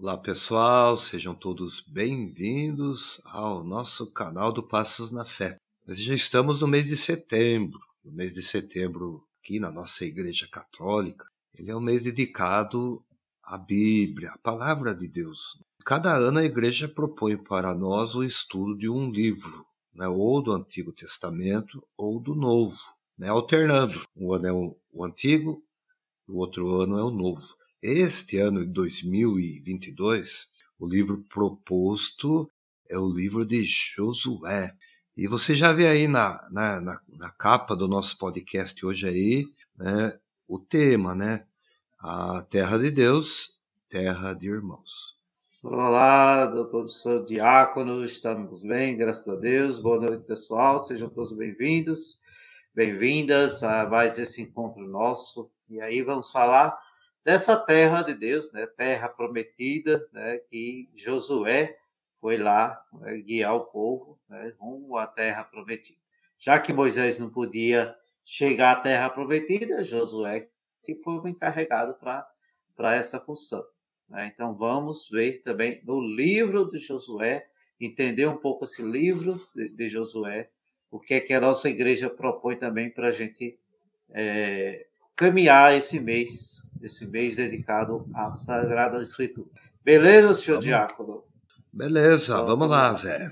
Olá pessoal, sejam todos bem-vindos ao nosso canal do Passos na Fé. Nós já estamos no mês de setembro, no mês de setembro aqui na nossa Igreja Católica. Ele é um mês dedicado à Bíblia, à Palavra de Deus. Cada ano a Igreja propõe para nós o estudo de um livro, né, ou do Antigo Testamento ou do Novo, né, alternando. Um ano é o Antigo, o outro ano é o Novo. Este ano de 2022, o livro proposto é o livro de Josué. E você já vê aí na, na, na, na capa do nosso podcast hoje aí, né, o tema, né? A terra de Deus, terra de irmãos. Olá, doutor sou diácono, estamos bem, graças a Deus. Boa noite, pessoal. Sejam todos bem-vindos, bem-vindas a mais esse encontro nosso. E aí vamos falar dessa terra de Deus, né, terra prometida, né, que Josué foi lá né, guiar o povo né, rumo à terra prometida. Já que Moisés não podia chegar à terra prometida, Josué que foi o encarregado para essa função. Né? Então vamos ver também no livro de Josué, entender um pouco esse livro de, de Josué, o que é que a nossa igreja propõe também para a gente é, caminhar esse mês, esse mês dedicado à Sagrada Escritura. Beleza, senhor vamos. Diácono? Beleza, então, vamos lá, Zé.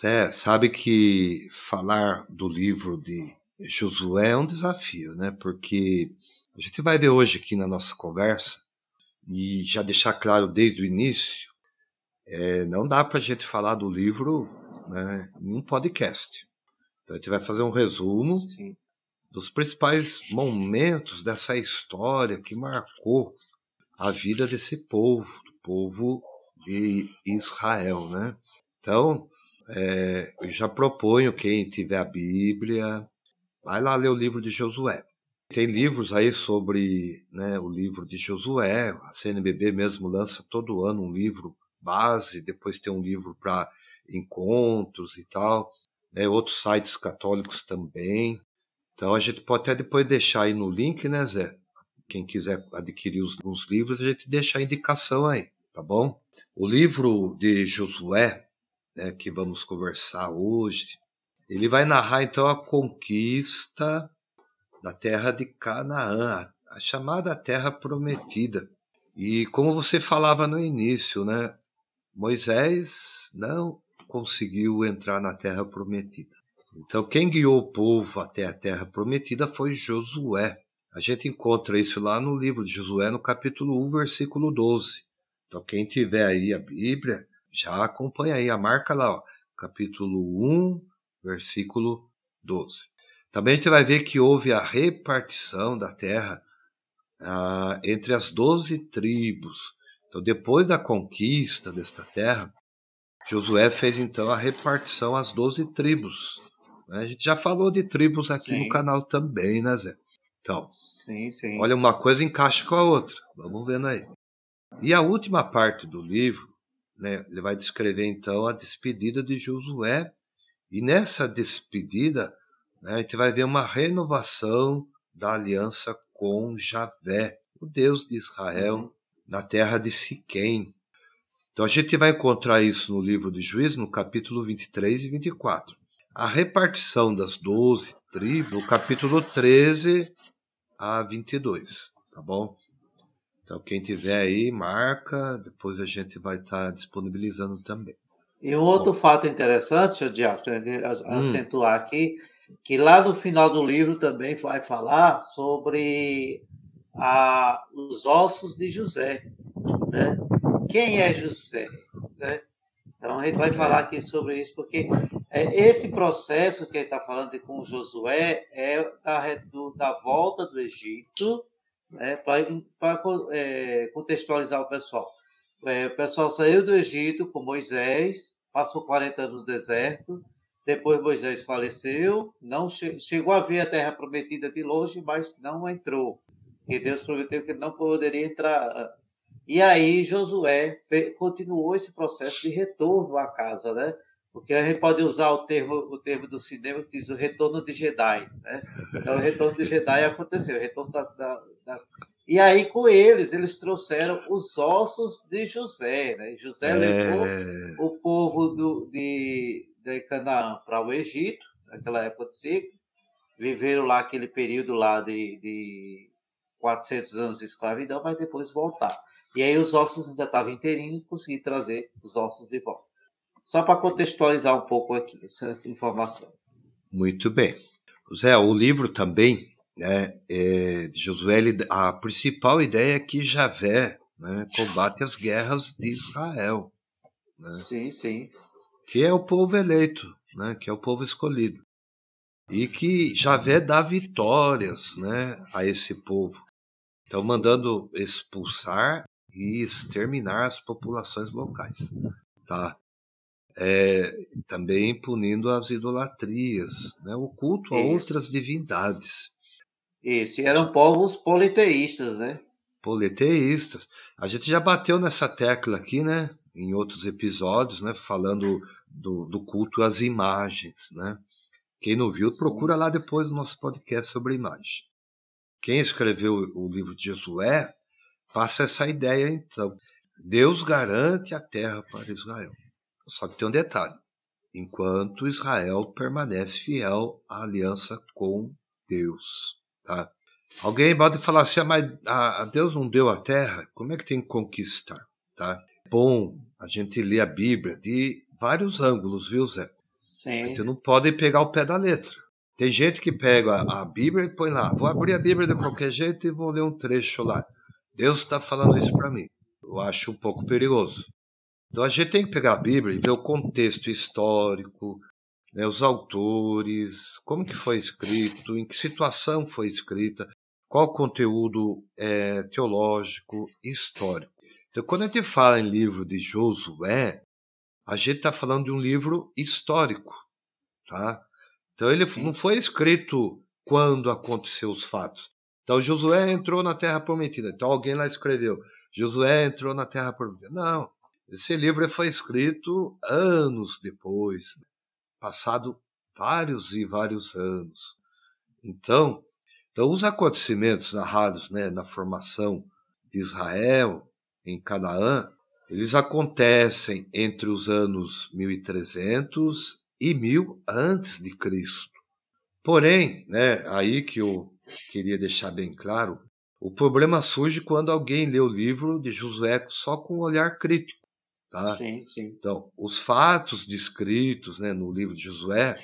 Zé, sabe que falar do livro de Josué é um desafio, né? Porque a gente vai ver hoje aqui na nossa conversa e já deixar claro desde o início, é, não dá para a gente falar do livro né, em um podcast. Então a gente vai fazer um resumo Sim. dos principais momentos dessa história que marcou a vida desse povo, do povo de Israel, né? Então, é, eu já proponho quem tiver a Bíblia, vai lá ler o livro de Josué. Tem livros aí sobre né, o livro de Josué, a CNBB mesmo lança todo ano um livro base, depois tem um livro para encontros e tal, né? outros sites católicos também. Então a gente pode até depois deixar aí no link, né, Zé? Quem quiser adquirir os, os livros, a gente deixa a indicação aí, tá bom? O livro de Josué, né, que vamos conversar hoje, ele vai narrar então a conquista da terra de Canaã, a chamada terra prometida. E como você falava no início, né, Moisés não conseguiu entrar na terra prometida. Então, quem guiou o povo até a terra prometida foi Josué. A gente encontra isso lá no livro de Josué, no capítulo 1, versículo 12. Então, quem tiver aí a Bíblia, já acompanha aí, a marca lá, ó, capítulo 1, versículo 12. Também a gente vai ver que houve a repartição da terra ah, entre as doze tribos. Então, depois da conquista desta terra, Josué fez então a repartição às doze tribos. Né? A gente já falou de tribos aqui sim. no canal também, né, Zé? Então, sim, sim. olha, uma coisa encaixa com a outra. Vamos vendo aí. E a última parte do livro, né, ele vai descrever então a despedida de Josué. E nessa despedida, né, a gente vai ver uma renovação da aliança com Javé, o Deus de Israel, uhum. Na terra de Siquém. Então a gente vai encontrar isso no livro de Juízes, no capítulo 23 e 24. A repartição das 12 tribos, no capítulo 13 a 22, tá bom? Então quem tiver aí, marca, depois a gente vai estar tá disponibilizando também. E um outro bom. fato interessante, senhor Diaco, hum. acentuar aqui, que lá no final do livro também vai falar sobre a, os ossos de José, né? quem é José? Né? Então a gente vai falar aqui sobre isso, porque é, esse processo que ele está falando com Josué é da, da volta do Egito, né, para é, contextualizar o pessoal. É, o pessoal saiu do Egito com Moisés, passou 40 anos no deserto, depois Moisés faleceu, não che chegou a ver a terra prometida de longe, mas não entrou. E Deus prometeu que não poderia entrar e aí Josué continuou esse processo de retorno à casa, né? porque a gente pode usar o termo, o termo do cinema que diz o retorno de Jedi. Né? Então, o retorno de Jedi aconteceu, o retorno da, da, da... E aí, com eles, eles trouxeram os ossos de José. Né? José é... levou o povo do, de, de Canaã para o Egito, naquela época de ciclo, viveram lá aquele período lá de, de 400 anos de escravidão, mas depois voltar. E aí os ossos ainda estavam inteirinhos e consegui trazer os ossos de volta. Só para contextualizar um pouco aqui essa informação. Muito bem. Zé, o livro também né, é, de Josué, a principal ideia é que Javé né, combate as guerras de Israel. Né, sim, sim. Que é o povo eleito, né, que é o povo escolhido. E que Javé dá vitórias né, a esse povo. Então, mandando expulsar e exterminar as populações locais. Tá? É, também punindo as idolatrias, né? o culto a Isso. outras divindades. Isso, e eram povos politeístas, né? Politeístas. A gente já bateu nessa tecla aqui, né? Em outros episódios, né? Falando do, do culto às imagens, né? Quem não viu, procura lá depois no nosso podcast sobre imagem. Quem escreveu o livro de Josué passa essa ideia, então. Deus garante a terra para Israel. Só que tem um detalhe: enquanto Israel permanece fiel à aliança com Deus. Tá? Alguém pode falar assim, ah, mas a, Deus não deu a terra, como é que tem que conquistar? Tá? Bom, a gente lê a Bíblia de vários ângulos, viu, Zé? Sim. A gente não pode pegar o pé da letra. Tem gente que pega a, Bíblia e põe lá, vou abrir a Bíblia de qualquer jeito e vou ler um trecho lá. Deus está falando isso para mim. Eu acho um pouco perigoso. Então a gente tem que pegar a Bíblia e ver o contexto histórico, né, os autores, como que foi escrito, em que situação foi escrita, qual o conteúdo é, teológico, histórico. Então, quando a gente fala em livro de Josué, a gente está falando de um livro histórico, tá? Então ele Sim. não foi escrito quando aconteceu os fatos. Então Josué entrou na Terra Prometida. Então alguém lá escreveu: Josué entrou na Terra Prometida. Não, esse livro foi escrito anos depois, né? passado vários e vários anos. Então, então os acontecimentos narrados né, na formação de Israel em Canaã, eles acontecem entre os anos 1300 e 1000 antes de Cristo. Porém, né, aí que eu queria deixar bem claro, o problema surge quando alguém lê o livro de Josué só com um olhar crítico. Tá? Sim, sim. Então, os fatos descritos né, no livro de Josué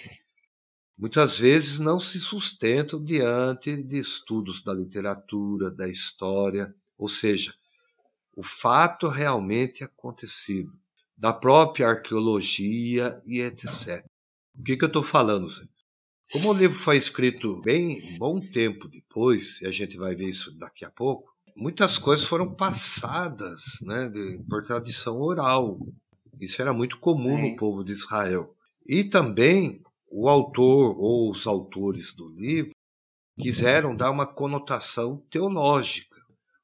muitas vezes não se sustentam diante de estudos da literatura, da história, ou seja, o fato realmente acontecido, da própria arqueologia e etc. O que, que eu estou falando, Zé? Como o livro foi escrito bem bom tempo depois, e a gente vai ver isso daqui a pouco, muitas coisas foram passadas né, de, por tradição oral. Isso era muito comum Sim. no povo de Israel. E também o autor ou os autores do livro quiseram dar uma conotação teológica,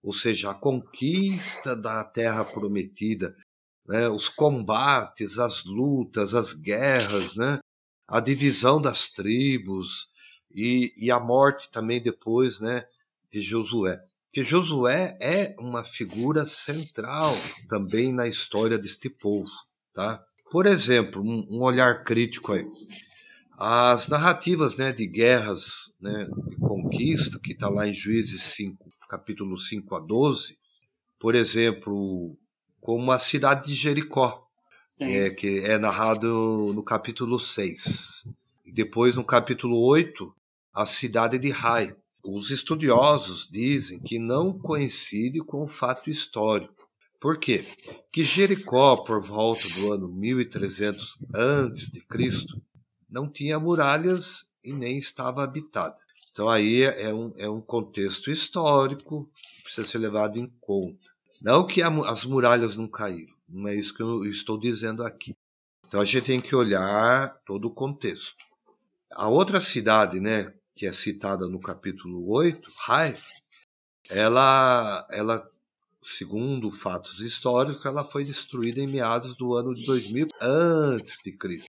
ou seja, a conquista da terra prometida, né, os combates, as lutas, as guerras, né, a divisão das tribos e, e a morte também depois né, de Josué que Josué é uma figura central também na história deste povo, tá? Por exemplo, um, um olhar crítico aí. As narrativas né, de guerras, né, de conquista, que está lá em Juízes 5, capítulo 5 a 12, por exemplo, como a cidade de Jericó, é, que é narrado no capítulo 6. E depois, no capítulo 8, a cidade de Rai, os estudiosos dizem que não coincide com o fato histórico. Por quê? Que Jericó, por volta do ano 1300 a.C., não tinha muralhas e nem estava habitada. Então aí é um, é um contexto histórico que precisa ser levado em conta. Não que a, as muralhas não caíram, não é isso que eu estou dizendo aqui. Então a gente tem que olhar todo o contexto. A outra cidade, né, que é citada no capítulo 8, Rai, ela, ela, segundo fatos históricos, ela foi destruída em meados do ano de 2000 antes de Cristo.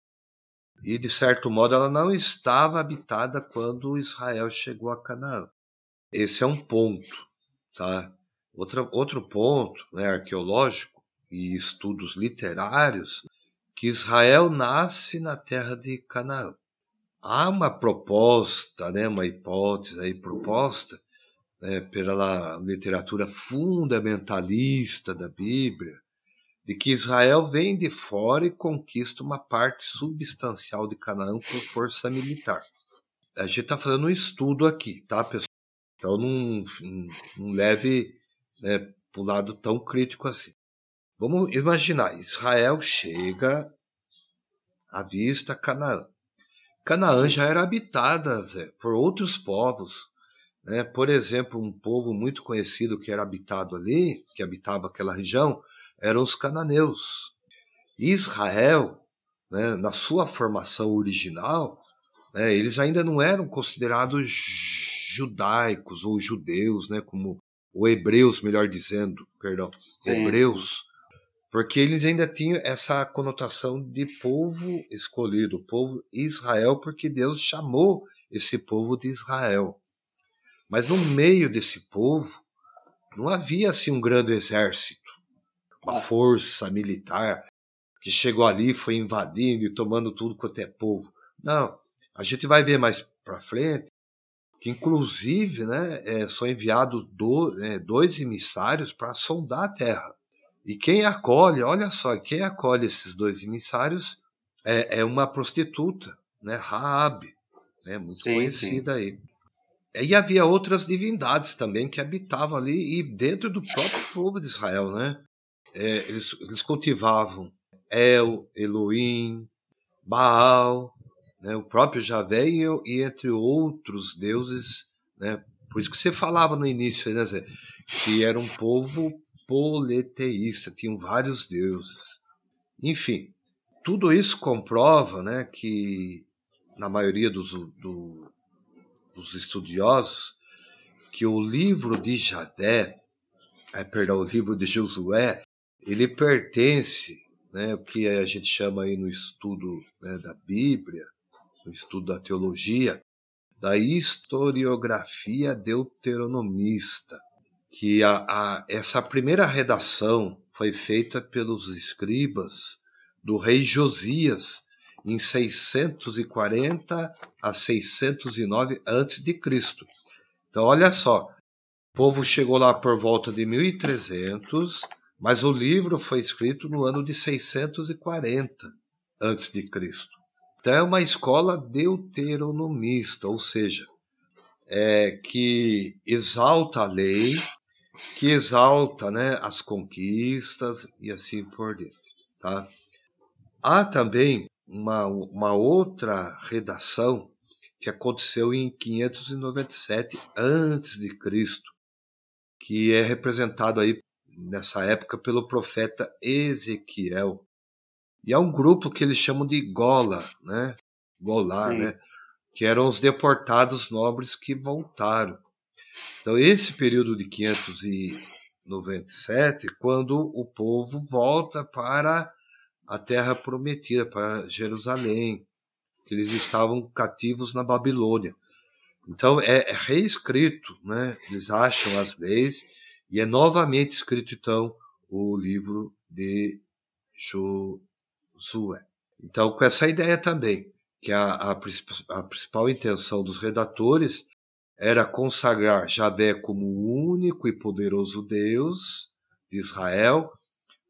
e de certo modo ela não estava habitada quando Israel chegou a Canaã. Esse é um ponto, tá? Outra, outro ponto né, arqueológico e estudos literários que Israel nasce na terra de Canaã. Há uma proposta, né, uma hipótese aí proposta né, pela literatura fundamentalista da Bíblia, de que Israel vem de fora e conquista uma parte substancial de Canaã por força militar. A gente está fazendo um estudo aqui, tá, pessoal? Então não, não leve né, para o lado tão crítico assim. Vamos imaginar, Israel chega à vista Canaã. Canaã Sim. já era habitada Zé, por outros povos. Né? Por exemplo, um povo muito conhecido que era habitado ali, que habitava aquela região, eram os cananeus. Israel, né, na sua formação original, né, eles ainda não eram considerados judaicos ou judeus, né, como ou hebreus, melhor dizendo, perdão, sim, hebreus, porque eles ainda tinham essa conotação de povo escolhido, povo Israel, porque Deus chamou esse povo de Israel. Mas no meio desse povo não havia assim um grande exército, uma força militar que chegou ali, foi invadindo e tomando tudo quanto é povo. Não, a gente vai ver mais para frente que inclusive, né, é, são enviados do, é, dois emissários para sondar a terra. E quem acolhe, olha só, quem acolhe esses dois emissários é, é uma prostituta, né? Raab, né? muito sim, conhecida sim. aí. E havia outras divindades também que habitavam ali e dentro do próprio povo de Israel, né? É, eles, eles cultivavam El, Elohim, Baal, né? o próprio Javé e, e, entre outros deuses, né? Por isso que você falava no início, né, Zé? Que era um povo politeísta, tinham vários deuses. Enfim, tudo isso comprova né, que, na maioria dos, do, dos estudiosos, que o livro de Javé, é, perdão, o livro de Josué, ele pertence, né, o que a gente chama aí no estudo né, da Bíblia, no estudo da teologia, da historiografia deuteronomista que a, a, essa primeira redação foi feita pelos escribas do rei Josias em 640 a 609 a.C. Então, olha só, o povo chegou lá por volta de 1300, mas o livro foi escrito no ano de 640 a.C. Então, é uma escola deuteronomista, ou seja, é, que exalta a lei, que exalta né, as conquistas e assim por diante. Tá? Há também uma, uma outra redação que aconteceu em 597 a.C., que é representado aí nessa época pelo profeta Ezequiel. E há um grupo que eles chamam de Gola, né? Golá, né? Que eram os deportados nobres que voltaram. Então, esse período de 597, quando o povo volta para a terra prometida, para Jerusalém, que eles estavam cativos na Babilônia. Então, é, é reescrito, né? eles acham as leis, e é novamente escrito, então, o livro de Josué. Então, com essa ideia também, que a, a, a principal intenção dos redatores era consagrar Javé como o único e poderoso Deus de Israel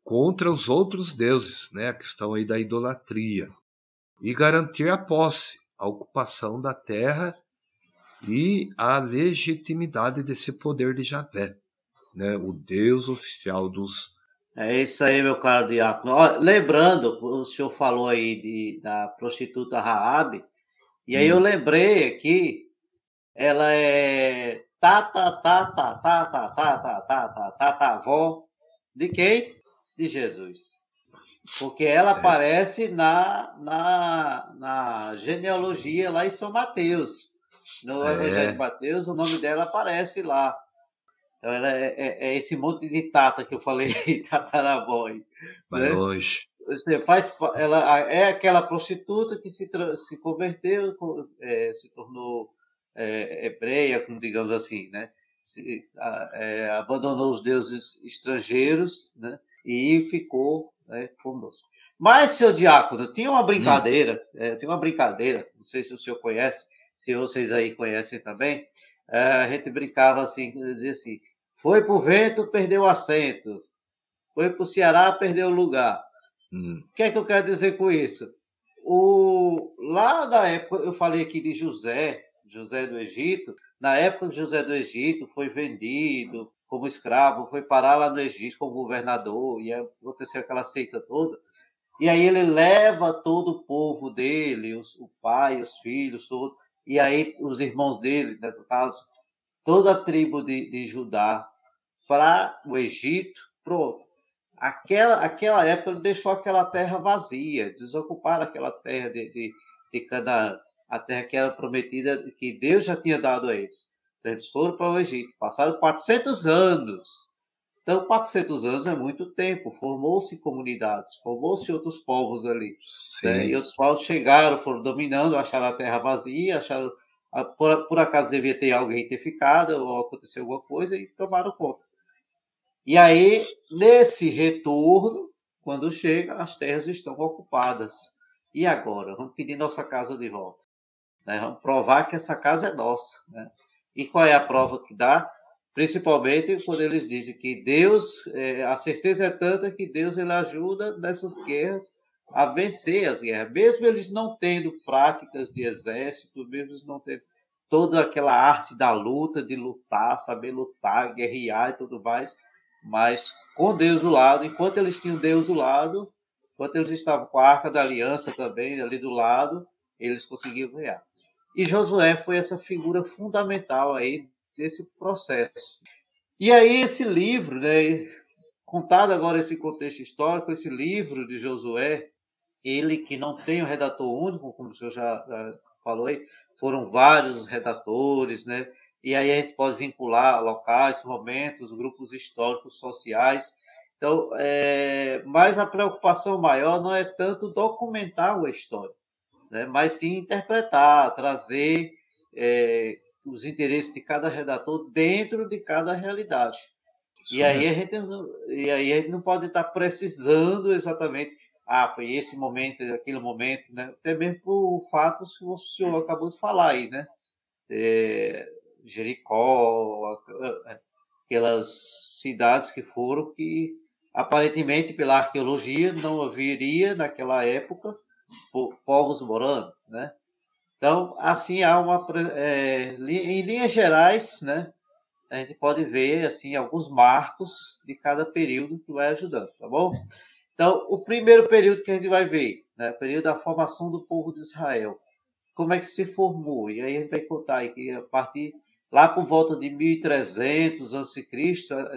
contra os outros deuses, né, a questão aí da idolatria, e garantir a posse, a ocupação da terra e a legitimidade desse poder de Javé, né, o Deus oficial dos é isso aí, meu caro diácono. lembrando, o senhor falou aí de, da prostituta Raab, e aí hum. eu lembrei aqui ela é tata, tata, tata, tata, tata, tata, avó de quem? De Jesus. Porque ela é. aparece na, na, na genealogia lá em São Mateus. No é. Evangelho de Mateus, o nome dela aparece lá. Então, ela é, é, é esse monte de tata que eu falei, tataravó. Vai né? longe. você faz, ela é aquela prostituta que se, se converteu, é, se tornou é, hebreia, como digamos assim, né? Se, é, abandonou os deuses estrangeiros, né? E ficou né, conosco. Mas, seu diácono, tinha uma brincadeira, hum. é, tem uma brincadeira, não sei se o senhor conhece, se vocês aí conhecem também, é, a gente brincava assim, dizia assim, foi para o vento, perdeu o assento, foi para o Ceará, perdeu o lugar. Hum. O que é que eu quero dizer com isso? O, lá da época, eu falei aqui de José, José do Egito, na época de José do Egito foi vendido como escravo, foi parar lá no Egito como governador, e aconteceu aquela seita toda. E aí ele leva todo o povo dele, os, o pai, os filhos, todo, e aí os irmãos dele, né, no caso, toda a tribo de, de Judá para o Egito, pronto. Aquela, aquela época ele deixou aquela terra vazia, desocuparam aquela terra de, de, de Canaã, a terra que era prometida, que Deus já tinha dado a eles. Então, eles foram para o Egito, passaram 400 anos. Então, 400 anos é muito tempo. Formou-se comunidades, formou-se outros povos ali. Né? E outros povos chegaram, foram dominando, acharam a terra vazia, acharam. Por, por acaso devia ter alguém ter ficado, ou aconteceu alguma coisa, e tomaram conta. E aí, nesse retorno, quando chega, as terras estão ocupadas. E agora? Vamos pedir nossa casa de volta. Né? Vamos provar que essa casa é nossa. Né? E qual é a prova que dá? Principalmente quando eles dizem que Deus, é, a certeza é tanta que Deus ele ajuda nessas guerras a vencer as guerras, mesmo eles não tendo práticas de exército, mesmo eles não tendo toda aquela arte da luta, de lutar, saber lutar, guerrear e tudo mais, mas com Deus do lado, enquanto eles tinham Deus do lado, enquanto eles estavam com a arca da aliança também ali do lado, eles conseguiam ganhar. E Josué foi essa figura fundamental aí desse processo. E aí esse livro, né, contado agora esse contexto histórico, esse livro de Josué, ele que não tem um redator único, como o senhor já, já falou aí, foram vários redatores, né? E aí a gente pode vincular locais, momentos, grupos históricos, sociais. Então, é, mas a preocupação maior não é tanto documentar a história, né? mas sim interpretar, trazer é, os interesses de cada redator dentro de cada realidade. e aí, a gente, e aí a gente não pode estar precisando exatamente, ah, foi esse momento, aquele momento, né? até mesmo por fatos que o senhor acabou de falar aí, né? É, Jericó, aquelas cidades que foram que aparentemente pela arqueologia não haveria naquela época povos morando, né? Então, assim há uma é, em linhas gerais, né? A gente pode ver assim alguns marcos de cada período que vai ajudando, tá bom? Então, o primeiro período que a gente vai ver, né, o período da formação do povo de Israel, como é que se formou? E aí a gente vai contar que a partir Lá por volta de 1300 a.C.,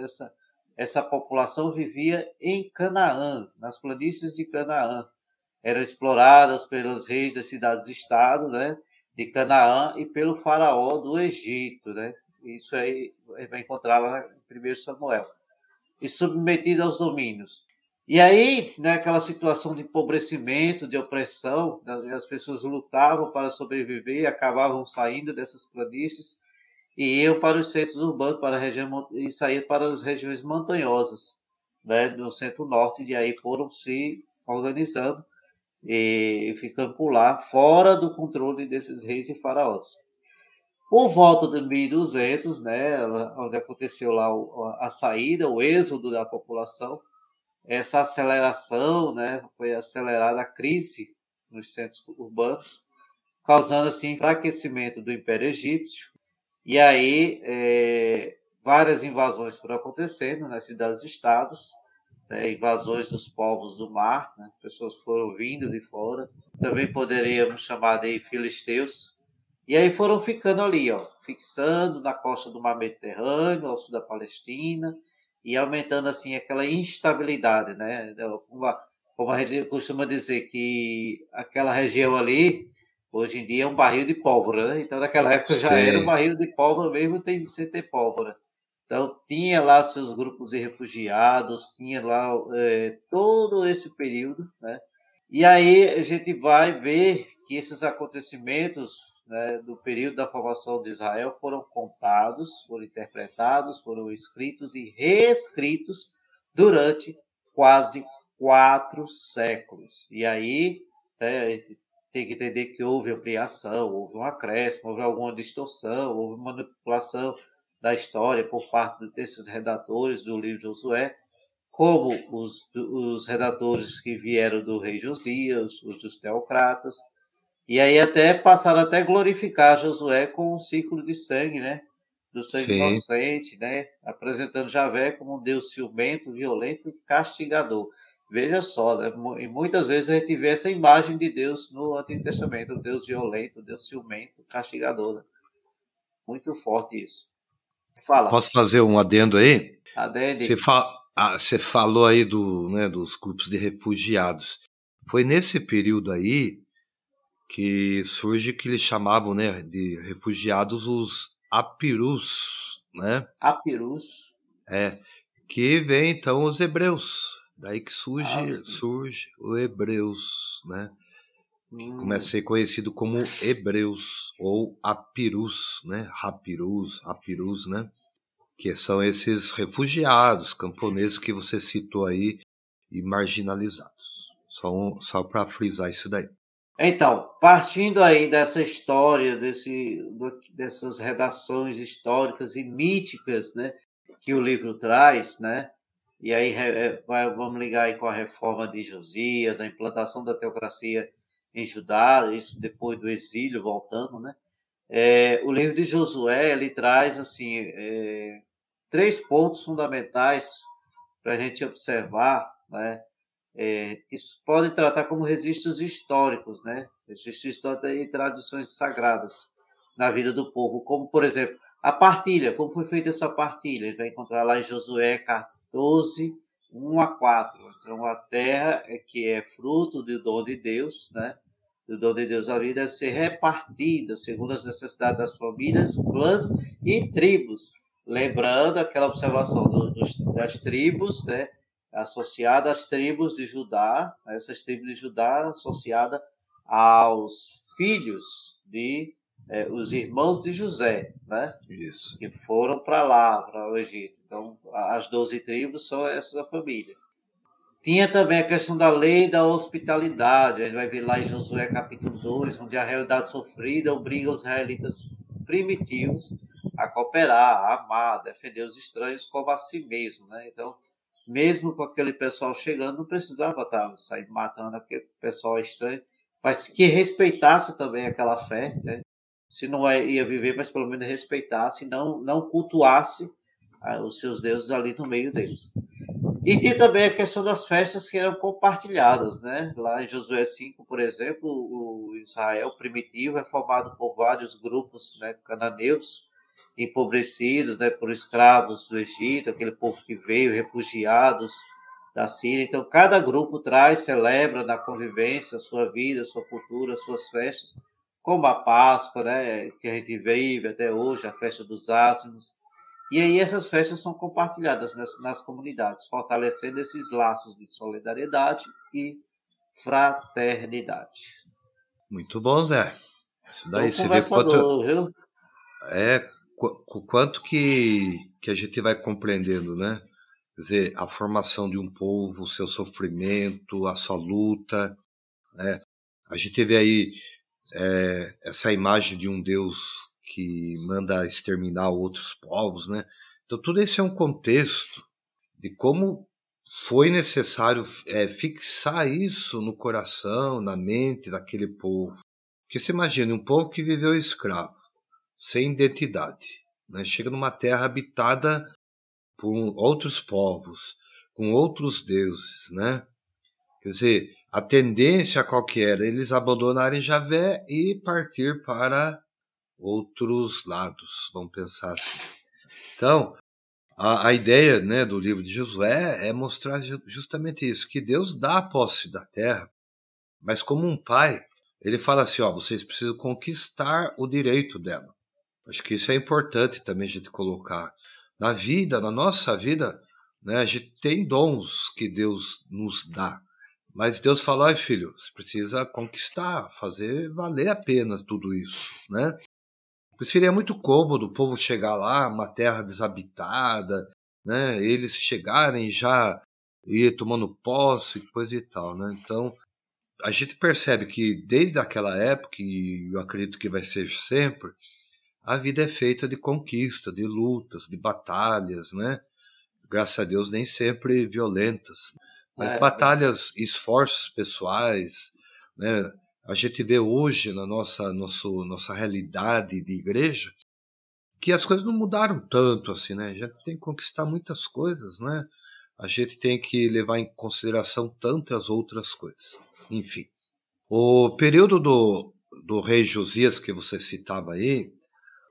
essa, essa população vivia em Canaã, nas planícies de Canaã. Eram exploradas pelos reis das cidades-estado né, de Canaã e pelo faraó do Egito. Né? Isso aí vai encontrar lá em 1 Samuel. E submetido aos domínios. E aí, naquela né, situação de empobrecimento, de opressão, né, as pessoas lutavam para sobreviver acabavam saindo dessas planícies e iam para os centros urbanos, para a região e saíam para as regiões montanhosas, né, no centro-norte, e aí foram se organizando e ficando por lá, fora do controle desses reis e faraós. Por volta de 1200, né, onde aconteceu lá a saída, o êxodo da população, essa aceleração, né, foi acelerada a crise nos centros urbanos, causando assim enfraquecimento do Império Egípcio, e aí, é, várias invasões foram acontecendo nas cidades-estados, né, invasões dos povos do mar, né, pessoas foram vindo de fora. Também poderíamos chamar de filisteus. E aí foram ficando ali, ó, fixando na costa do mar Mediterrâneo, ao sul da Palestina, e aumentando assim aquela instabilidade, né? Como a, como a gente costuma dizer que aquela região ali Hoje em dia é um barril de pólvora, né? Então naquela época já Sim. era um barril de pólvora mesmo sem ter pólvora. Então, tinha lá seus grupos de refugiados, tinha lá é, todo esse período, né? E aí a gente vai ver que esses acontecimentos né, do período da formação de Israel foram contados, foram interpretados, foram escritos e reescritos durante quase quatro séculos. E aí né, tem que entender que houve ampliação, houve um acréscimo, houve alguma distorção, houve manipulação da história por parte desses redatores do livro de Josué, como os, os redatores que vieram do rei Josias, os dos teocratas, e aí até passaram até glorificar Josué com um ciclo de sangue, né? Do sangue Sim. inocente, né? Apresentando Javé como um Deus ciumento, violento e castigador. Veja só, né? e muitas vezes a gente vê essa imagem de Deus no Antigo Testamento, o Deus violento, o Deus ciumento, castigador. Né? Muito forte isso. Fala. Posso fazer um adendo aí? Adendo. Você, fa ah, você falou aí do, né, dos grupos de refugiados. Foi nesse período aí que surge que eles chamavam né, de refugiados os apirus, né? Apirus. É, que vem então os hebreus. Daí que surge, ah, surge o hebreus, né? Que hum. começa a ser conhecido como hebreus ou apirus, né? Rapirus, apirus, né? Que são esses refugiados, camponeses que você citou aí e marginalizados. Só, um, só para frisar isso daí. Então, partindo aí dessa história, desse, dessas redações históricas e míticas, né, que o livro traz, né, e aí é, vamos ligar aí com a reforma de Josias, a implantação da teocracia em Judá, isso depois do exílio, voltando, né, é, o livro de Josué, ele traz, assim, é, três pontos fundamentais para a gente observar, né, é, isso pode tratar como registros históricos, né? Registros históricos e tradições sagradas na vida do povo, como, por exemplo, a partilha, como foi feita essa partilha? Ele vai encontrar lá em Josué 14, 1 a 4. Então, a terra é que é fruto do dom de Deus, né? Do dom de Deus, a vida deve ser repartida segundo as necessidades das famílias, clãs e tribos. Lembrando aquela observação dos, das tribos, né? Associada às tribos de Judá, essas tribos de Judá associada aos filhos de é, os irmãos de José, né? Isso. Que foram para lá, para o Egito. Então, as doze tribos são essa família. Tinha também a questão da lei da hospitalidade. A gente vai ver lá em Josué capítulo 2, onde a realidade sofrida obriga os israelitas primitivos a cooperar, a amar, defender os estranhos como a si mesmo, né? Então, mesmo com aquele pessoal chegando, não precisava estar sair matando aquele pessoal estranho, mas que respeitasse também aquela fé, né? se não é, ia viver, mas pelo menos respeitasse, não, não cultuasse ah, os seus deuses ali no meio deles. E tem também a questão das festas que eram compartilhadas, né? Lá em Josué 5, por exemplo, o Israel primitivo é formado por vários grupos né, cananeus, empobrecidos né, por escravos do Egito, aquele povo que veio, refugiados da Síria. Então, cada grupo traz, celebra na convivência a sua vida, a sua cultura, as suas festas, como a Páscoa, né, que a gente vive até hoje, a festa dos ázimos. E aí essas festas são compartilhadas nas, nas comunidades, fortalecendo esses laços de solidariedade e fraternidade. Muito bom, Zé. Isso daí, você vê quanto... É, quanto que, que a gente vai compreendendo, né? Quer dizer, a formação de um povo, o seu sofrimento, a sua luta, né? A gente vê aí é, essa imagem de um Deus que manda exterminar outros povos, né? Então tudo isso é um contexto de como foi necessário é, fixar isso no coração, na mente daquele povo. Porque você imagina um povo que viveu escravo, sem identidade. Né? Chega numa terra habitada por outros povos, com outros deuses, né? Quer dizer, a tendência qual que era? Eles abandonarem Javé e partir para outros lados, vamos pensar assim. Então, a, a ideia né, do livro de Josué é mostrar justamente isso, que Deus dá a posse da terra, mas como um pai, ele fala assim, ó, vocês precisam conquistar o direito dela. Acho que isso é importante também a gente colocar. Na vida, na nossa vida, né, a gente tem dons que Deus nos dá. Mas Deus falou, ai filho, você precisa conquistar, fazer valer a pena tudo isso, né? Seria muito cômodo o povo chegar lá, uma terra desabitada, né? Eles chegarem já ir tomando posse, coisa e tal, né? Então, a gente percebe que desde aquela época, e eu acredito que vai ser sempre, a vida é feita de conquista, de lutas, de batalhas, né? Graças a Deus, nem sempre violentas, mas é, batalhas, esforços pessoais, né? A gente vê hoje na nossa, nosso, nossa realidade de igreja que as coisas não mudaram tanto assim, né? A gente tem que conquistar muitas coisas, né? A gente tem que levar em consideração tantas outras coisas. Enfim, o período do, do rei Josias que você citava aí,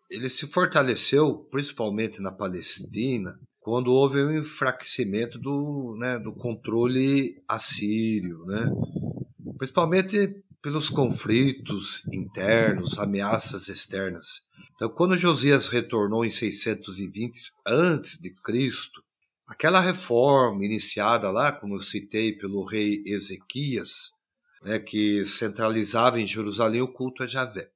ele se fortaleceu principalmente na Palestina quando houve um enfraquecimento do, né, do controle assírio, né? principalmente pelos conflitos internos, ameaças externas. Então, quando Josias retornou em 620 antes de Cristo, aquela reforma iniciada lá, como eu citei, pelo rei Ezequias, né, que centralizava em Jerusalém o culto a Javé.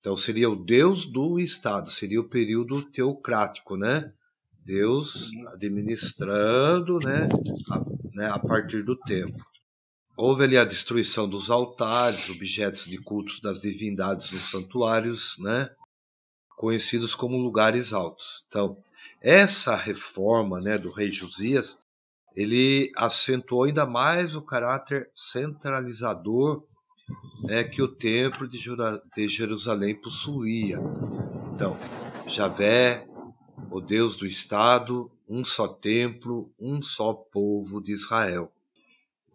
Então seria o Deus do Estado, seria o período teocrático, né? Deus administrando, né, a, né, a partir do tempo. Houve ali a destruição dos altares, objetos de cultos das divindades nos santuários, né, conhecidos como lugares altos. Então, essa reforma, né, do rei Josias, ele acentuou ainda mais o caráter centralizador né, que o templo de, Jerusalém possuía. Então, Javé, o Deus do Estado, um só templo, um só povo de Israel.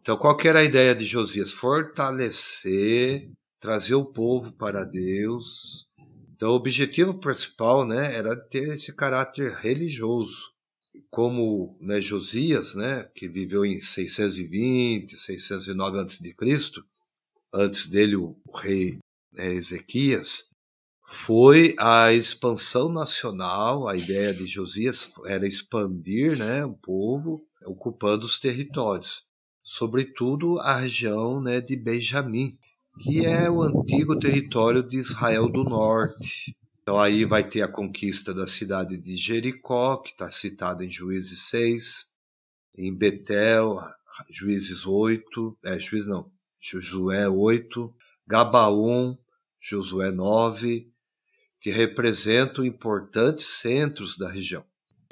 Então, qual era a ideia de Josias? Fortalecer, trazer o povo para Deus. Então, o objetivo principal né, era ter esse caráter religioso como né, Josias, né, que viveu em 620, 609 a.C., antes dele o rei né, Ezequias, foi a expansão nacional. A ideia de Josias era expandir né, o povo, ocupando os territórios, sobretudo a região né, de Benjamim, que é o antigo território de Israel do Norte. Então aí vai ter a conquista da cidade de Jericó, que está citada em Juízes 6, em Betel, Juízes 8, é, Juízes não, Josué 8, Gabaon, Josué 9, que representam importantes centros da região,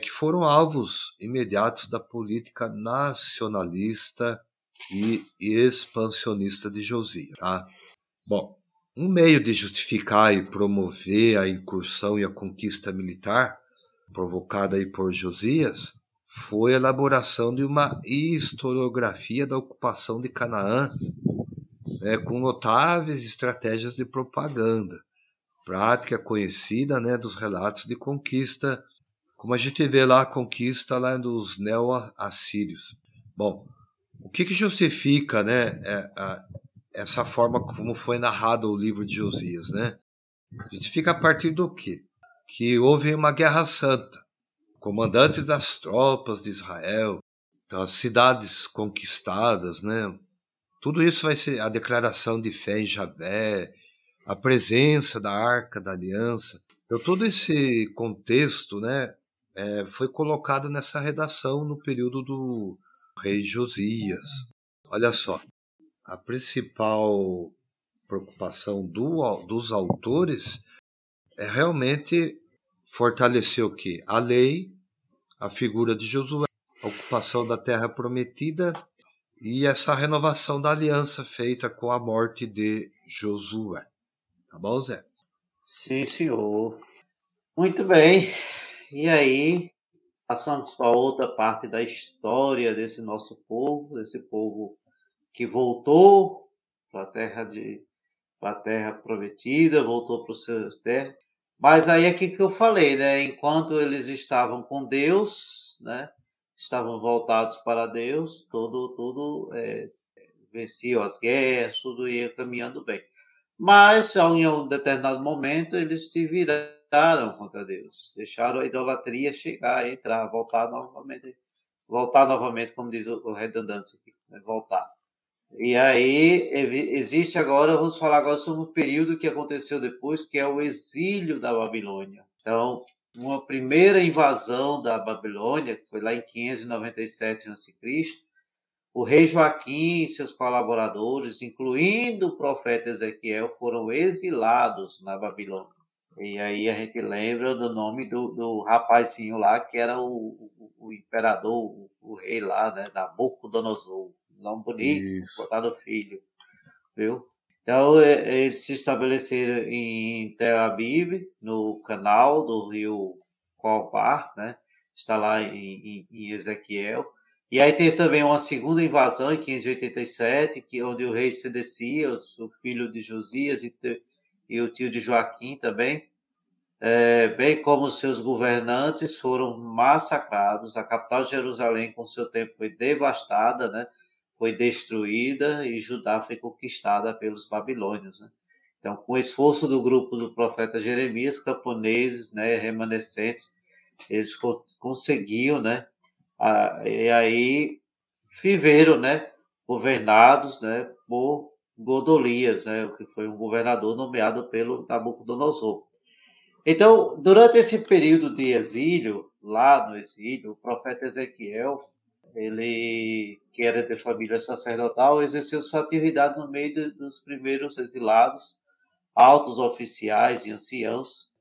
que foram alvos imediatos da política nacionalista e expansionista de Josias. Tá? Bom, um meio de justificar e promover a incursão e a conquista militar provocada aí por Josias foi a elaboração de uma historiografia da ocupação de Canaã, né, com notáveis estratégias de propaganda, prática conhecida né, dos relatos de conquista, como a gente vê lá a conquista lá dos neo-assírios. Bom, o que, que justifica né, é, essa forma como foi narrado o livro de Josias, né? Justifica a partir do quê? Que houve uma guerra santa. Comandantes das tropas de Israel, as cidades conquistadas, né? Tudo isso vai ser a declaração de fé em Javé, a presença da Arca da Aliança. Então, todo esse contexto, né, é, foi colocado nessa redação no período do rei Josias. Olha só, a principal preocupação do, dos autores é realmente fortalecer o que? A lei, a figura de Josué, a ocupação da terra prometida e essa renovação da aliança feita com a morte de Josué. Tá bom, Zé? Sim, senhor. Muito bem. E aí, passamos para outra parte da história desse nosso povo, desse povo que voltou para a terra de para a terra prometida, voltou para o seu terra. Mas aí é que eu falei, né? Enquanto eles estavam com Deus, né? Estavam voltados para Deus, tudo tudo é, venciam as guerras, tudo ia caminhando bem. Mas em um determinado momento eles se viraram contra Deus, deixaram a idolatria chegar, entrar, voltar novamente, voltar novamente, como diz o redundante aqui, né? voltar. E aí existe agora, vamos falar agora sobre um período que aconteceu depois, que é o exílio da Babilônia. Então, uma primeira invasão da Babilônia, que foi lá em 597 a.C., o rei Joaquim e seus colaboradores, incluindo o profeta Ezequiel, foram exilados na Babilônia. E aí a gente lembra do nome do, do rapazinho lá, que era o, o, o imperador, o, o, rei lá, né, Nabucodonosor. Nome bonito, botar no filho, viu? Então, é, eles se estabeleceram em Tel Aviv, no canal do rio Colbar, né? Está lá em, em, em, Ezequiel. E aí teve também uma segunda invasão em 587, que, onde o rei Sedecias, o filho de Josias e, e o tio de Joaquim também, é, bem como seus governantes, foram massacrados. A capital de Jerusalém, com seu tempo, foi devastada, né? Foi destruída e Judá foi conquistada pelos babilônios. Né? Então, com o esforço do grupo do profeta Jeremias, camponeses, né, remanescentes, eles conseguiam, né, a, e aí viveram, né, governados, né, por Godolias, né, que foi um governador nomeado pelo Nabucodonosor. Então, durante esse período de exílio, lá no exílio, o profeta Ezequiel ele, que era de família sacerdotal, exerceu sua atividade no meio de, dos primeiros exilados, altos oficiais e anciãos,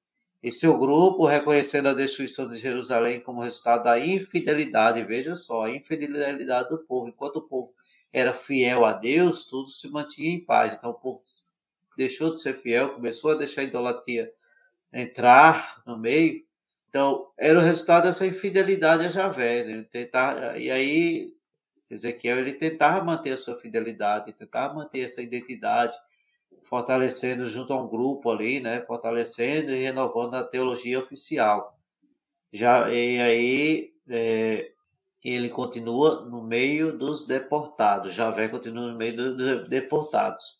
e seu grupo, reconhecendo a destruição de Jerusalém como resultado da infidelidade, veja só, a infidelidade do povo. Enquanto o povo era fiel a Deus, tudo se mantinha em paz. Então o povo deixou de ser fiel, começou a deixar a idolatria entrar no meio, então, era o resultado dessa infidelidade a Javé. Né? Tentar, e aí, Ezequiel ele tentava manter a sua fidelidade, tentava manter essa identidade, fortalecendo junto a um grupo ali, né? fortalecendo e renovando a teologia oficial. Já, e aí, é, ele continua no meio dos deportados. Javé continua no meio dos deportados.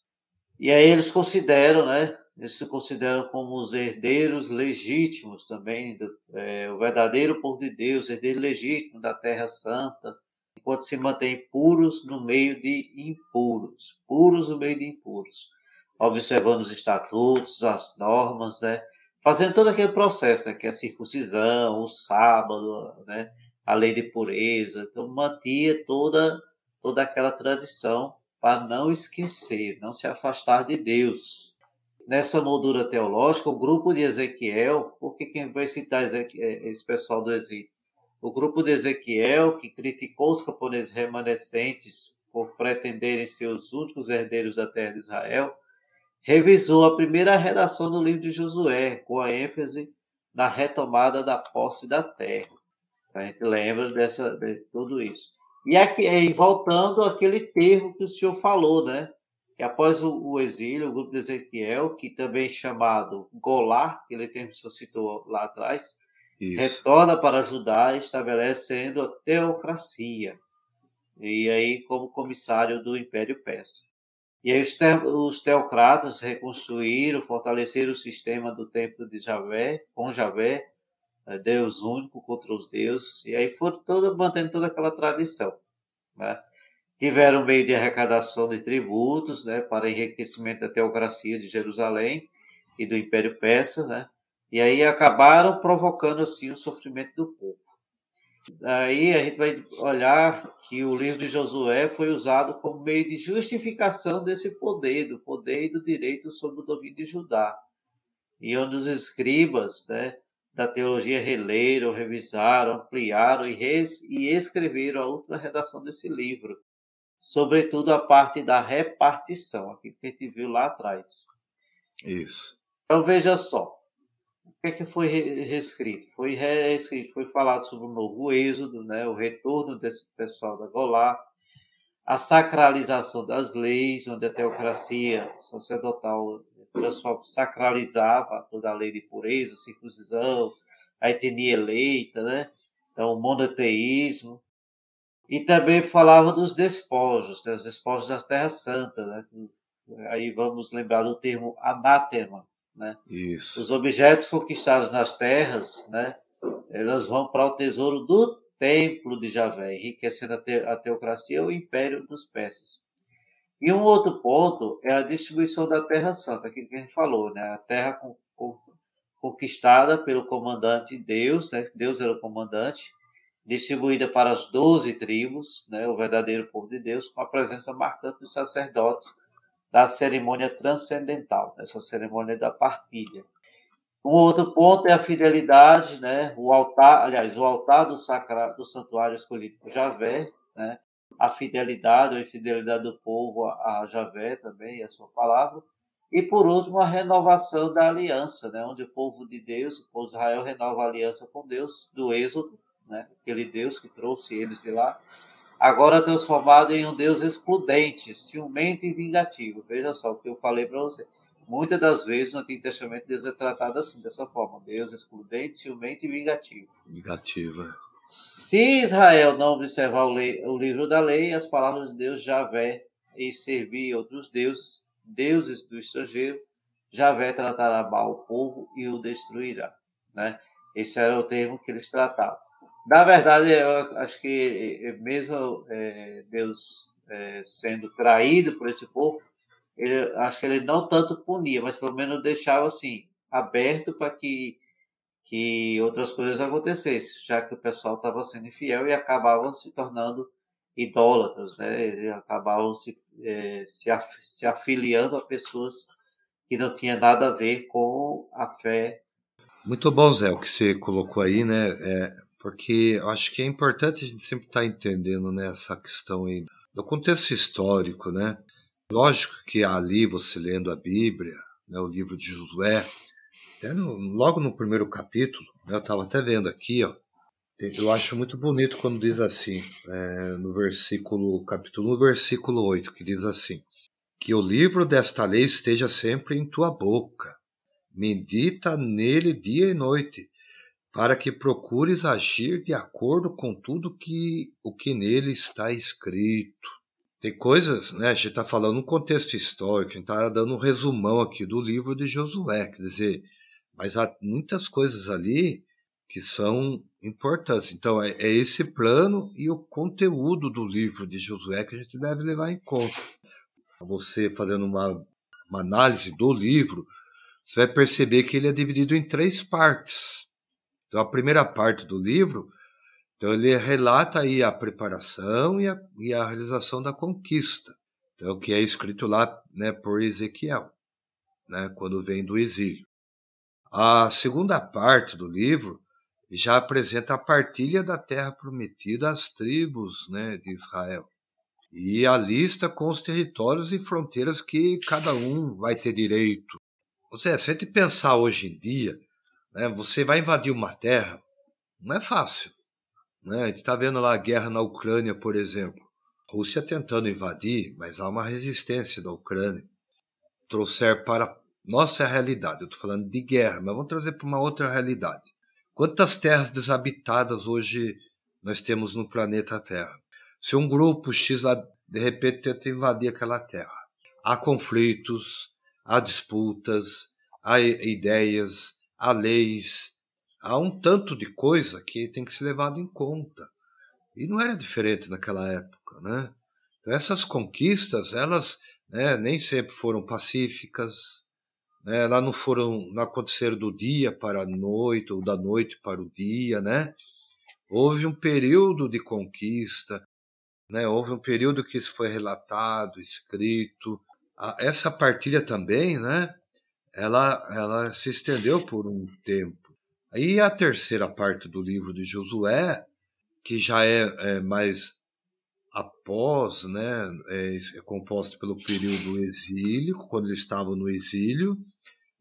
E aí eles consideram, né, eles se consideram como os herdeiros legítimos também, do, é, o verdadeiro povo de Deus, herdeiro legítimo da Terra Santa, enquanto se mantém puros no meio de impuros, puros no meio de impuros, observando os estatutos, as normas, né? fazendo todo aquele processo, né? que é a circuncisão, o sábado, né? a lei de pureza, então mantinha toda, toda aquela tradição para não esquecer, não se afastar de Deus, nessa moldura teológica, o grupo de Ezequiel, porque quem vai citar Ezequiel, esse pessoal do exílio? O grupo de Ezequiel, que criticou os camponeses remanescentes por pretenderem ser os únicos herdeiros da terra de Israel, revisou a primeira redação do livro de Josué, com a ênfase na retomada da posse da terra. A gente lembra dessa, de tudo isso. E aqui, voltando àquele termo que o senhor falou, né? E após o, o, exílio, o grupo de Ezequiel, que também é chamado Golar, que ele tem citou lá atrás, Isso. retorna para Judá, estabelecendo a teocracia. E aí, como comissário do Império Persa. E aí, os, te, os teocratas reconstruíram, fortaleceram o sistema do templo de Javé, com Javé, eh, Deus único contra os deuses, e aí foram todo, mantendo toda aquela tradição. Né? Tiveram meio de arrecadação de tributos, né, para enriquecimento da teocracia de Jerusalém e do Império Persa, né, e aí acabaram provocando assim o sofrimento do povo. Aí a gente vai olhar que o livro de Josué foi usado como meio de justificação desse poder, do poder e do direito sobre o domínio de Judá. E onde os escribas né, da teologia releram, revisaram, ampliaram e, res, e escreveram a última redação desse livro, sobretudo a parte da repartição, aquilo que a gente viu lá atrás. Isso. Então veja só, o que, é que foi reescrito? Foi reescrito, foi falado sobre o novo êxodo, né, o retorno desse pessoal da Golá, a sacralização das leis, onde a teocracia sacerdotal sacralizava toda a lei de pureza, circuncisão, a etnia eleita, né? Então, o monoteísmo, e também falava dos despojos, né, os despojos da Terra Santa. Né? Aí vamos lembrar do termo anátema, né? Isso. Os objetos conquistados nas terras, né? Elas vão para o tesouro do templo de Javé, enriquecendo a, te a teocracia e o império dos persas. E um outro ponto é a distribuição da Terra Santa, aquilo que a gente falou, né? A terra com, com, conquistada pelo comandante Deus, né? Deus era o comandante, distribuída para as doze tribos, né? O verdadeiro povo de Deus, com a presença marcante dos sacerdotes da cerimônia transcendental, essa cerimônia da partilha. Um outro ponto é a fidelidade, né? O altar, aliás, o altar do, sacra, do santuário escolhido por Javé, né? A fidelidade, a infidelidade do povo a, Javé também, a sua palavra. E por último, a renovação da aliança, né? Onde o povo de Deus, o povo de Israel renova a aliança com Deus do Êxodo, né? Aquele Deus que trouxe eles de lá, agora transformado em um Deus excludente, ciumento e vingativo. Veja só o que eu falei para você Muitas das vezes no Antigo Testamento Deus é tratado assim, dessa forma: Deus excludente, ciumento e vingativo. Negativa. Se Israel não observar o, lei, o, livro da lei, as palavras de Deus Javé e servir outros deuses, deuses do estrangeiro, Javé tratará mal o povo e o destruirá. Né? Esse era o termo que eles tratavam. Na verdade, eu acho que eh, mesmo é, Deus é, sendo traído por esse povo, ele, acho que ele não tanto punia, mas pelo menos deixava assim, aberto para que, que outras coisas acontecessem, já que o pessoal estava sendo infiel e acabavam se tornando idólatras, né? Acabavam se, é, se, af, se afiliando a pessoas que não tinha nada a ver com a fé. Muito bom, Zé, o que você colocou aí, né? É, porque eu acho que é importante a gente sempre estar tá entendendo né, essa questão aí do contexto histórico, né? Lógico que ali você lendo a Bíblia, né, o livro de Josué, até no, logo no primeiro capítulo, né, eu estava até vendo aqui, ó, eu acho muito bonito quando diz assim, é, no versículo, capítulo 1, versículo 8, que diz assim, que o livro desta lei esteja sempre em tua boca, medita nele dia e noite, para que procures agir de acordo com tudo que o que nele está escrito. Tem coisas, né? A gente está falando um contexto histórico, a gente está dando um resumão aqui do livro de Josué, quer dizer, mas há muitas coisas ali que são importantes. Então, é, é esse plano e o conteúdo do livro de Josué que a gente deve levar em conta. Você fazendo uma, uma análise do livro, você vai perceber que ele é dividido em três partes. Então, a primeira parte do livro então ele relata aí a preparação e a, e a realização da conquista. Então, que é escrito lá né, por Ezequiel, né, quando vem do exílio. A segunda parte do livro já apresenta a partilha da terra prometida às tribos né, de Israel. E a lista com os territórios e fronteiras que cada um vai ter direito. Ou seja, se a gente pensar hoje em dia, né, você vai invadir uma terra, não é fácil. Né? A gente está vendo lá a guerra na Ucrânia, por exemplo. Rússia tentando invadir, mas há uma resistência da Ucrânia. Trouxer para nossa realidade, eu estou falando de guerra, mas vamos trazer para uma outra realidade. Quantas terras desabitadas hoje nós temos no planeta Terra? Se um grupo X de repente tenta invadir aquela terra, há conflitos, há disputas, há ideias, há leis, há um tanto de coisa que tem que ser levado em conta. E não era diferente naquela época, né? Então, essas conquistas, elas né, nem sempre foram pacíficas, né? elas não foram, não aconteceram do dia para a noite, ou da noite para o dia, né? Houve um período de conquista, né? houve um período que isso foi relatado, escrito. Essa partilha também, né? Ela, ela se estendeu por um tempo. Aí a terceira parte do livro de Josué, que já é, é mais após, né, é, é composto pelo período exílico, quando ele estava no exílio,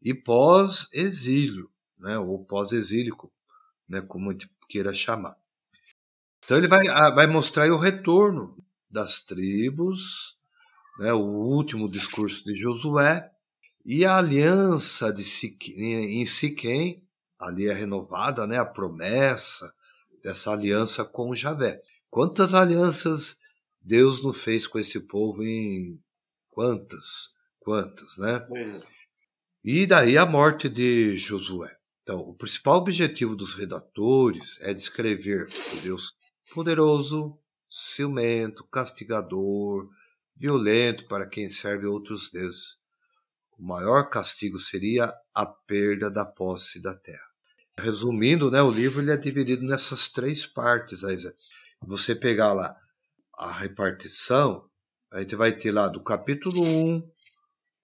e pós-exílio, né, ou pós-exílico, né, como a gente queira chamar. Então ele vai, vai mostrar o retorno das tribos, né, o último discurso de Josué, e a aliança de Siquém, em Siquém, ali é renovada né, a promessa dessa aliança com Javé. Quantas alianças Deus não fez com esse povo em quantas, quantas, né? E daí a morte de Josué. Então, o principal objetivo dos redatores é descrever o Deus poderoso, ciumento, castigador, violento para quem serve outros deuses. O maior castigo seria a perda da posse da terra. Resumindo, né, o livro ele é dividido nessas três partes. Aí, você pegar lá a repartição, a gente vai ter lá do capítulo 1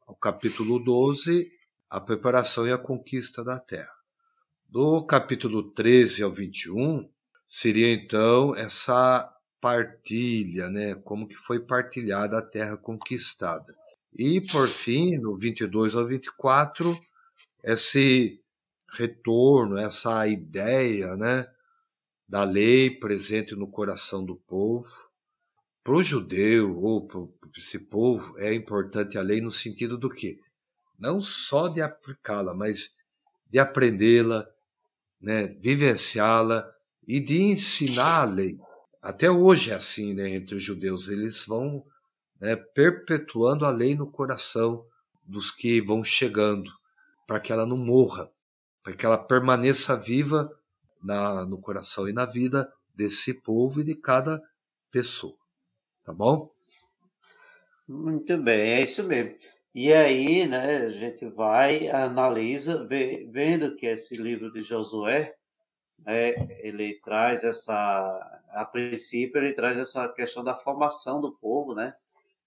ao capítulo 12 a preparação e a conquista da terra. Do capítulo 13 ao 21 seria então essa partilha, né, como que foi partilhada a terra conquistada. E por fim, no 22 ao 24, esse retorno, essa ideia, né, da lei presente no coração do povo. Para o judeu ou para esse povo é importante a lei no sentido do que não só de aplicá-la, mas de aprendê-la, né, vivenciá-la e de ensinar a lei. Até hoje é assim, né, entre os judeus, eles vão né, perpetuando a lei no coração dos que vão chegando, para que ela não morra, para que ela permaneça viva na, no coração e na vida desse povo e de cada pessoa. Tá bom? Muito bem, é isso mesmo. E aí, né, a gente vai, analisa, vê, vendo que esse livro de Josué, né, ele traz essa, a princípio, ele traz essa questão da formação do povo, né,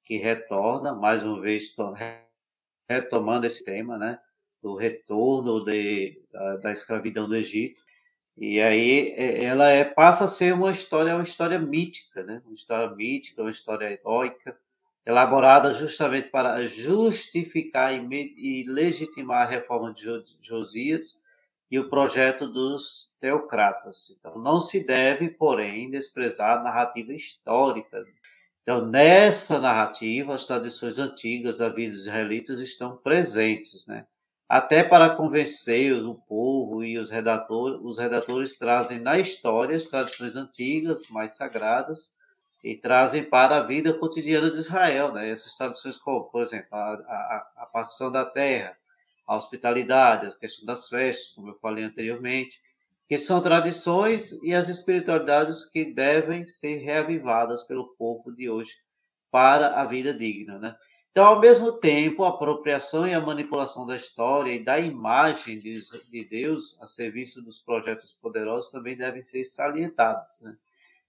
que retorna, mais uma vez, retomando esse tema, né, do retorno de, da, da escravidão do Egito. E aí é, ela é, passa a ser uma história, uma história mítica, né, uma história mítica, uma história heróica, elaborada justamente para justificar e, legitimar a reforma de Josias e o projeto dos teocratas. Então, não se deve, porém, desprezar a narrativa histórica. Então, nessa narrativa, as tradições antigas da vida dos israelitas estão presentes, né? Até para convencer o povo e os redatores, os redatores trazem na história as tradições antigas, mais sagradas, e trazem para a vida cotidiana de Israel, né? Essas tradições como, por exemplo, a, a, a partição da terra, a hospitalidade, a questão das festas, como eu falei anteriormente, que são tradições e as espiritualidades que devem ser reavivadas pelo povo de hoje para a vida digna, né? Então, ao mesmo tempo, a apropriação e a manipulação da história e da imagem de, de Deus a serviço dos projetos poderosos também devem ser salientadas, né?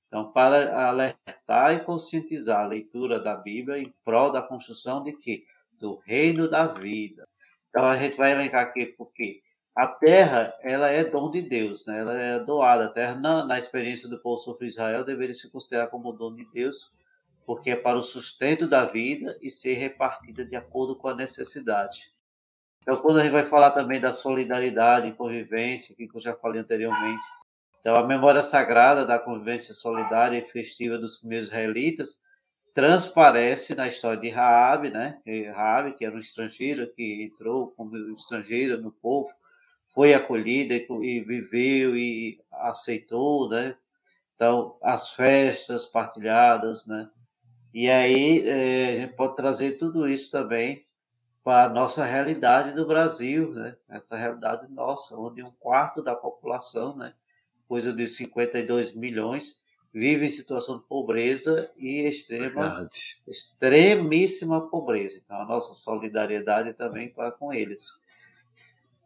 Então, para alertar e conscientizar a leitura da Bíblia em prol da construção de quê? Do reino da vida. Então, a gente vai elencar aqui porque a terra, ela é dom de Deus, né? ela é doada. A terra, na, na experiência do povo sofrido Israel, deveria se considerar como dom de Deus, porque é para o sustento da vida e ser repartida de acordo com a necessidade. Então, quando a gente vai falar também da solidariedade e convivência, que eu já falei anteriormente, então, a memória sagrada da convivência solidária e festiva dos primeiros israelitas transparece na história de Raabe, né? Raabe, que era um estrangeiro que entrou como estrangeiro no povo, foi acolhida e viveu e aceitou, né? Então, as festas partilhadas, né? E aí é, a gente pode trazer tudo isso também para a nossa realidade do Brasil, né? Essa realidade nossa, onde um quarto da população, né? coisa de 52 milhões, vive em situação de pobreza e extrema, extremíssima pobreza. Então, a nossa solidariedade também para com eles.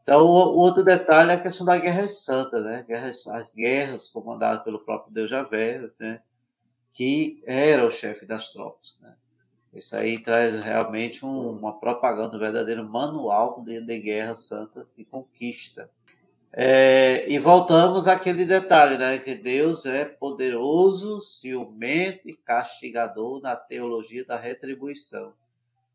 Então, o outro detalhe é a questão da Guerra Santa, né? as guerras comandadas pelo próprio Deus Javé, né? que era o chefe das tropas. Né? Isso aí traz realmente um, uma propaganda, um verdadeiro manual de, de guerra santa e conquista. É, e voltamos àquele detalhe, né? Que Deus é poderoso, ciumento e castigador na teologia da retribuição.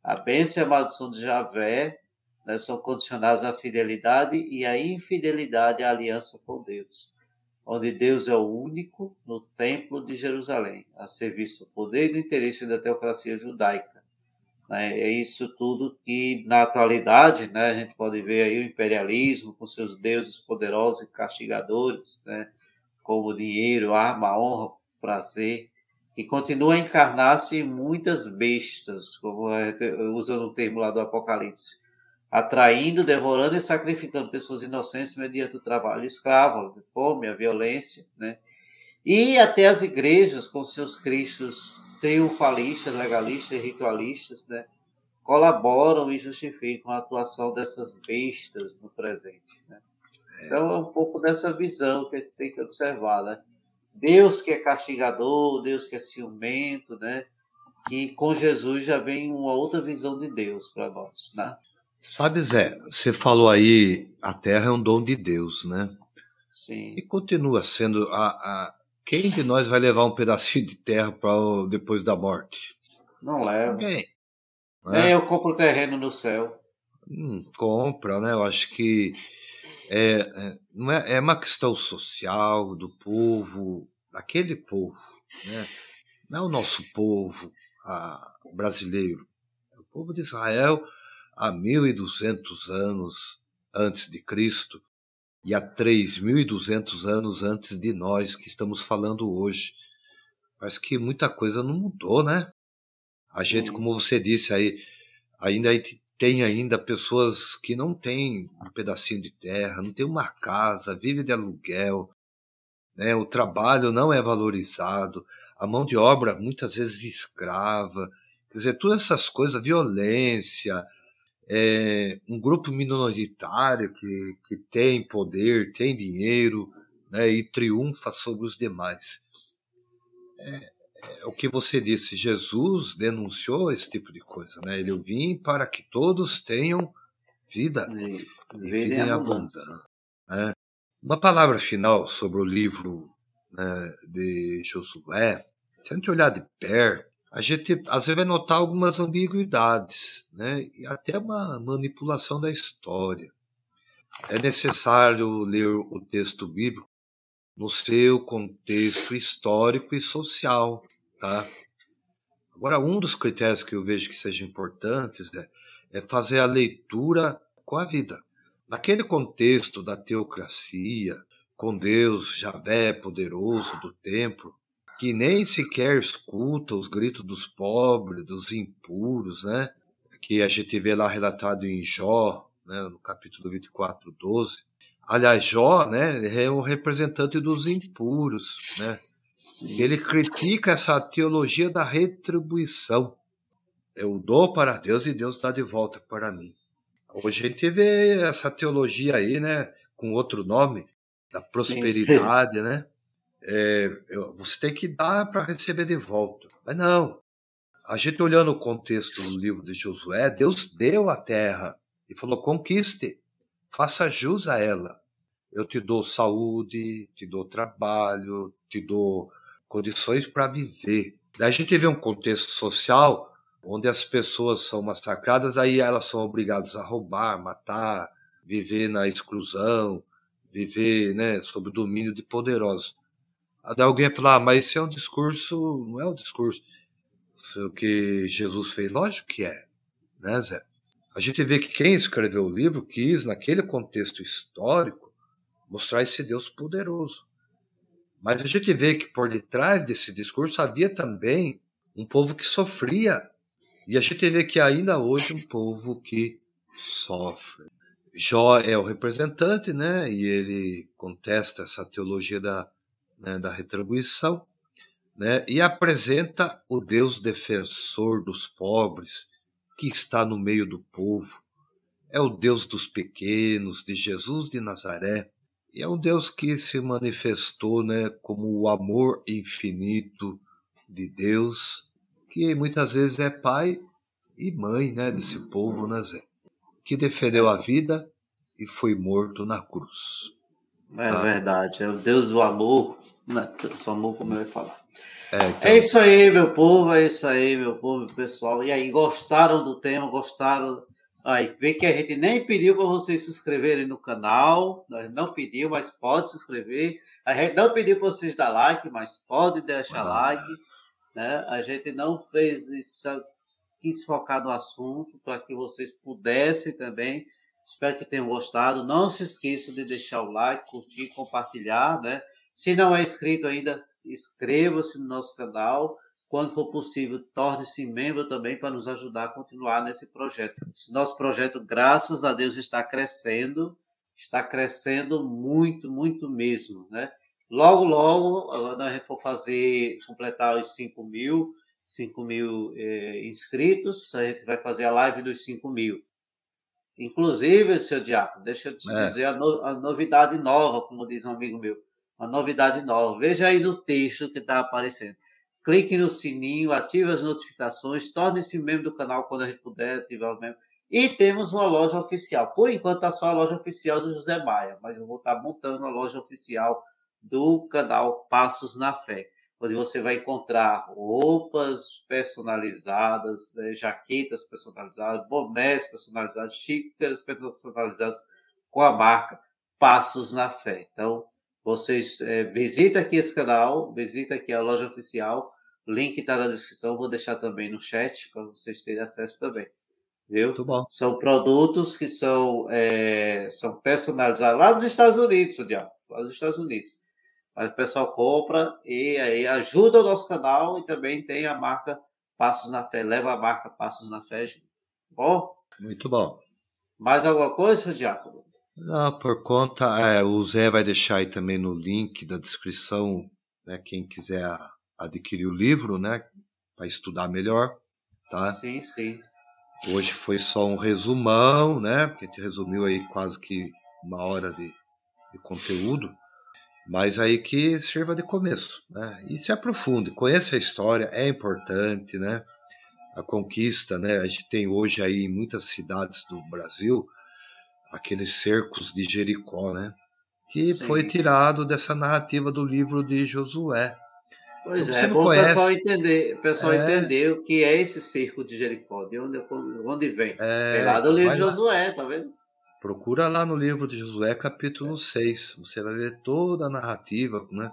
A bênção e a maldição de Javé né, são condicionadas à fidelidade e à infidelidade à aliança com Deus, onde Deus é o único no templo de Jerusalém, a serviço do poder e do interesse da teocracia judaica né? É isso tudo que, na atualidade, né, a gente pode ver aí o imperialismo com seus deuses poderosos e castigadores, né, como dinheiro, arma, honra, prazer, e continua a encarnar-se em muitas bestas, como é, usando o termo lá do Apocalipse, atraindo, devorando e sacrificando pessoas inocentes mediante o trabalho escravo, a fome, a violência, né? E até as igrejas com seus cristos triunfalistas, legalistas e ritualistas, né? Colaboram e justificam a atuação dessas bestas no presente, né? Então é um pouco dessa visão que a gente tem que observar, né? Deus que é castigador, Deus que é ciumento, né? Que com Jesus já vem uma outra visão de Deus para nós, né? Sabe, Zé, você falou aí, a terra é um dom de Deus, né? Sim. E continua sendo a, a quem de nós vai levar um pedacinho de terra para depois da morte? Não leva. Ninguém. É, eu compro terreno no céu. Hum, compra, né? Eu acho que é, é, não é, é uma questão social do povo, daquele povo, né? Não é o nosso povo a, brasileiro, é o povo de Israel há 1.200 anos antes de Cristo e há 3.200 anos antes de nós que estamos falando hoje. Parece que muita coisa não mudou, né? A gente, como você disse aí, ainda tem ainda pessoas que não têm um pedacinho de terra, não tem uma casa, vive de aluguel, né? O trabalho não é valorizado, a mão de obra muitas vezes escrava, quer dizer, todas essas coisas, violência, é, um grupo minoritário que, que tem poder, tem dinheiro, né, e triunfa sobre os demais. É, é, o que você disse, Jesus denunciou esse tipo de coisa, né? Ele vim para que todos tenham vida e, vida em abundância. Né? Uma palavra final sobre o livro né, de Josué, se a gente olhar de perto, a gente às vezes vai notar algumas ambiguidades, né? E até uma manipulação da história. É necessário ler o texto bíblico no seu contexto histórico e social, tá? Agora, um dos critérios que eu vejo que sejam importantes é, é fazer a leitura com a vida. Naquele contexto da teocracia, com Deus, Javé poderoso do templo, que nem sequer escuta os gritos dos pobres, dos impuros, né? Que a gente vê lá relatado em Jó, né? no capítulo 24, 12. Aliás, Jó, né? É o representante dos impuros, né? Sim. Ele critica essa teologia da retribuição. Eu dou para Deus e Deus dá de volta para mim. Hoje a gente vê essa teologia aí, né? Com outro nome, da prosperidade, sim, sim. né? É, você tem que dar para receber de volta. Mas não. A gente olhando o contexto do livro de Josué, Deus deu a terra e falou: conquiste, faça jus a ela. Eu te dou saúde, te dou trabalho, te dou condições para viver. Daí a gente vê um contexto social onde as pessoas são massacradas, aí elas são obrigadas a roubar, matar, viver na exclusão, viver né, sob o domínio de poderosos. Daí alguém vai falar, ah, mas esse é um discurso, não é um discurso. O que Jesus fez, lógico que é, né, Zé? A gente vê que quem escreveu o livro quis, naquele contexto histórico, mostrar esse Deus poderoso. Mas a gente vê que por detrás desse discurso havia também um povo que sofria. E a gente vê que ainda hoje um povo que sofre. Jó é o representante, né? E ele contesta essa teologia da né, da retribuição, né, e apresenta o Deus defensor dos pobres, que está no meio do povo. É o Deus dos pequenos, de Jesus de Nazaré, e é um Deus que se manifestou né, como o amor infinito de Deus, que muitas vezes é pai e mãe né, desse povo, né, Zé? Que defendeu a vida e foi morto na cruz. É ah. verdade, é o Deus do amor, né? Deus do amor, como eu ia falar. É, então... é, isso aí, meu povo, é isso aí, meu povo, pessoal. E aí, gostaram do tema, gostaram? Aí, vê que a gente nem pediu para vocês se inscreverem no canal, nós não pediu, mas pode se inscrever. A gente não pediu para vocês dar like, mas pode deixar ah. like. Né? A gente não fez isso, quis focar no assunto para que vocês pudessem também Espero que tenham gostado. Não se esqueça de deixar o like, curtir, compartilhar, né? Se não é inscrito ainda, inscreva-se no nosso canal, quando for possível, torne-se membro também para nos ajudar a continuar nesse projeto. Esse nosso projeto, graças a Deus, está crescendo, está crescendo muito, muito mesmo, né? Logo, logo, gente for fazer, completar os 5 mil, 5 mil eh, inscritos, a gente vai fazer a live dos 5 mil. Inclusive, seu Diácono, deixa eu te é. dizer a, no, a, novidade nova, como diz um amigo meu, uma novidade nova. Veja aí no texto que está aparecendo. Clique no sininho, ative as notificações, torne-se membro do canal quando a gente puder ativar o membro. E temos uma loja oficial. Por enquanto está só a loja oficial do José Maia, mas eu vou estar tá montando a loja oficial do canal Passos na Fé, onde você vai encontrar roupas personalizadas, né, jaquetas personalizadas, bonés personalizados, xícaras personalizadas com a marca Passos na Fé. Então, vocês é, visitem aqui esse canal, visita aqui a loja oficial, link está na descrição, vou deixar também no chat para vocês terem acesso também. Viu? Muito bom. São produtos que são, é, são personalizados lá dos Estados Unidos, o diabo, lá dos Estados Unidos. Aí o pessoal compra e aí ajuda o nosso canal e também tem a marca Passos na Fé, leva a marca Passos na Fé junto. Bom? Muito bom. Mais alguma coisa, Diácono? Não, por conta, é, o Zé vai deixar aí também no link da descrição, né, quem quiser adquirir o livro, né, para estudar melhor, tá? Sim, sim. Hoje foi só um resumão, né, porque a gente resumiu aí quase que uma hora de, de conteúdo, mas aí que sirva de começo, né? E se aprofunde, conheça a história, é importante, né? A conquista, né? A gente tem hoje aí em muitas cidades do Brasil aqueles cercos de Jericó, né? Que Sim. foi tirado dessa narrativa do livro de Josué. Pois então, é, é bom o pessoal entender, o pessoal é... entender o que é esse cerco de Jericó, de onde, onde vem. É, lá do livro de Josué, tá vendo? Procura lá no livro de Josué, capítulo 6. Você vai ver toda a narrativa. Né?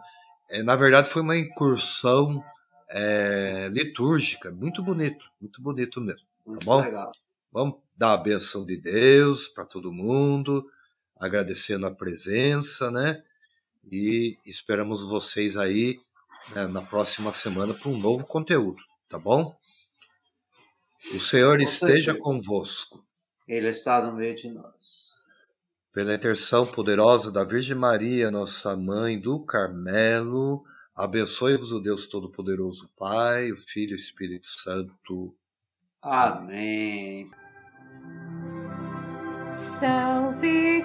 É, na verdade, foi uma incursão é, litúrgica. Muito bonito, muito bonito mesmo. Tá muito tá bom? Legal. Vamos dar a benção de Deus para todo mundo, agradecendo a presença, né? E esperamos vocês aí né, na próxima semana para um novo conteúdo, tá bom? O Senhor esteja convosco. Ele está no meio de nós. Pela intercessão poderosa da Virgem Maria, nossa mãe do Carmelo, abençoe-vos o Deus Todo-Poderoso, Pai, o Filho e o Espírito Santo. Amém. Salve